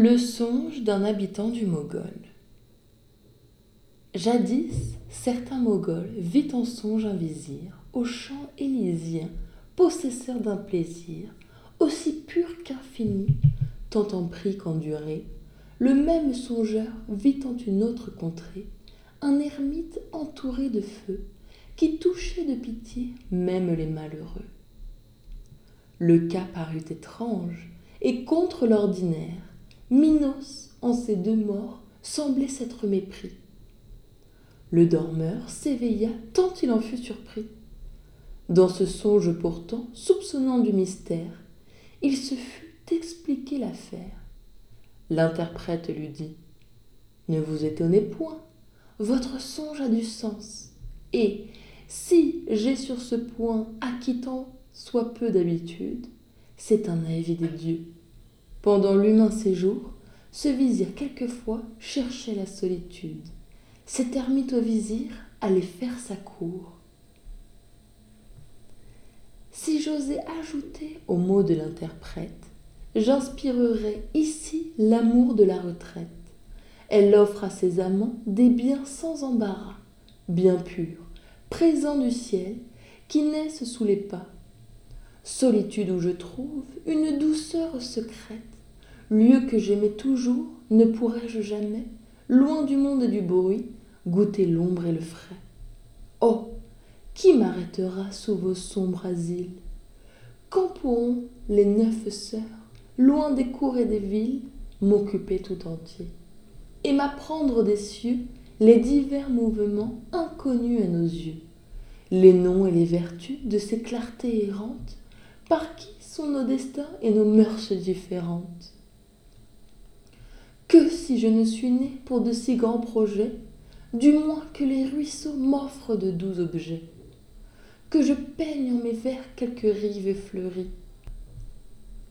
Le songe d'un habitant du Mogol. Jadis, certain Mogol vit en songe un vizir, au champ élysien, possesseur d'un plaisir, aussi pur qu'infini, tant en prix qu'en durée. Le même songeur vit en une autre contrée, un ermite entouré de feu, qui touchait de pitié même les malheureux. Le cas parut étrange et contre l'ordinaire Minos, en ces deux morts, semblait s'être mépris. Le dormeur s'éveilla tant il en fut surpris. Dans ce songe pourtant, soupçonnant du mystère, il se fut expliquer l'affaire. L'interprète lui dit Ne vous étonnez point, votre songe a du sens. Et si j'ai sur ce point acquittant soit peu d'habitude, c'est un avis des dieux. Pendant l'humain séjour, ce vizir quelquefois cherchait la solitude. Cet ermite au vizir allait faire sa cour. Si j'osais ajouter aux mots de l'interprète, j'inspirerais ici l'amour de la retraite. Elle offre à ses amants des biens sans embarras, bien purs, présents du ciel, qui naissent sous les pas solitude où je trouve une douceur secrète, lieu que j'aimais toujours, ne pourrais-je jamais, loin du monde et du bruit, goûter l'ombre et le frais. Oh qui m'arrêtera sous vos sombres asiles? Quand pourront les neuf sœurs, loin des cours et des villes, m'occuper tout entier et m'apprendre des cieux les divers mouvements inconnus à nos yeux, les noms et les vertus de ces clartés errantes par qui sont nos destins et nos mœurs différentes? Si je ne suis né pour de si grands projets, du moins que les ruisseaux m'offrent de doux objets, que je peigne en mes vers quelques rives fleuries.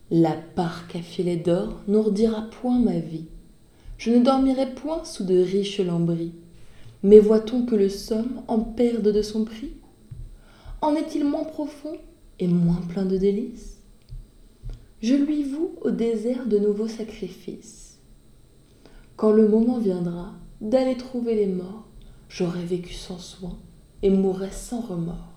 La parque à filet d'or n'ourdira point ma vie, je ne dormirai point sous de riches lambris. Mais voit-on que le somme en perde de son prix? En est-il moins profond et moins plein de délices? Je lui voue au désert de nouveaux sacrifices. Quand le moment viendra d'aller trouver les morts, j'aurai vécu sans soin et mourrai sans remords.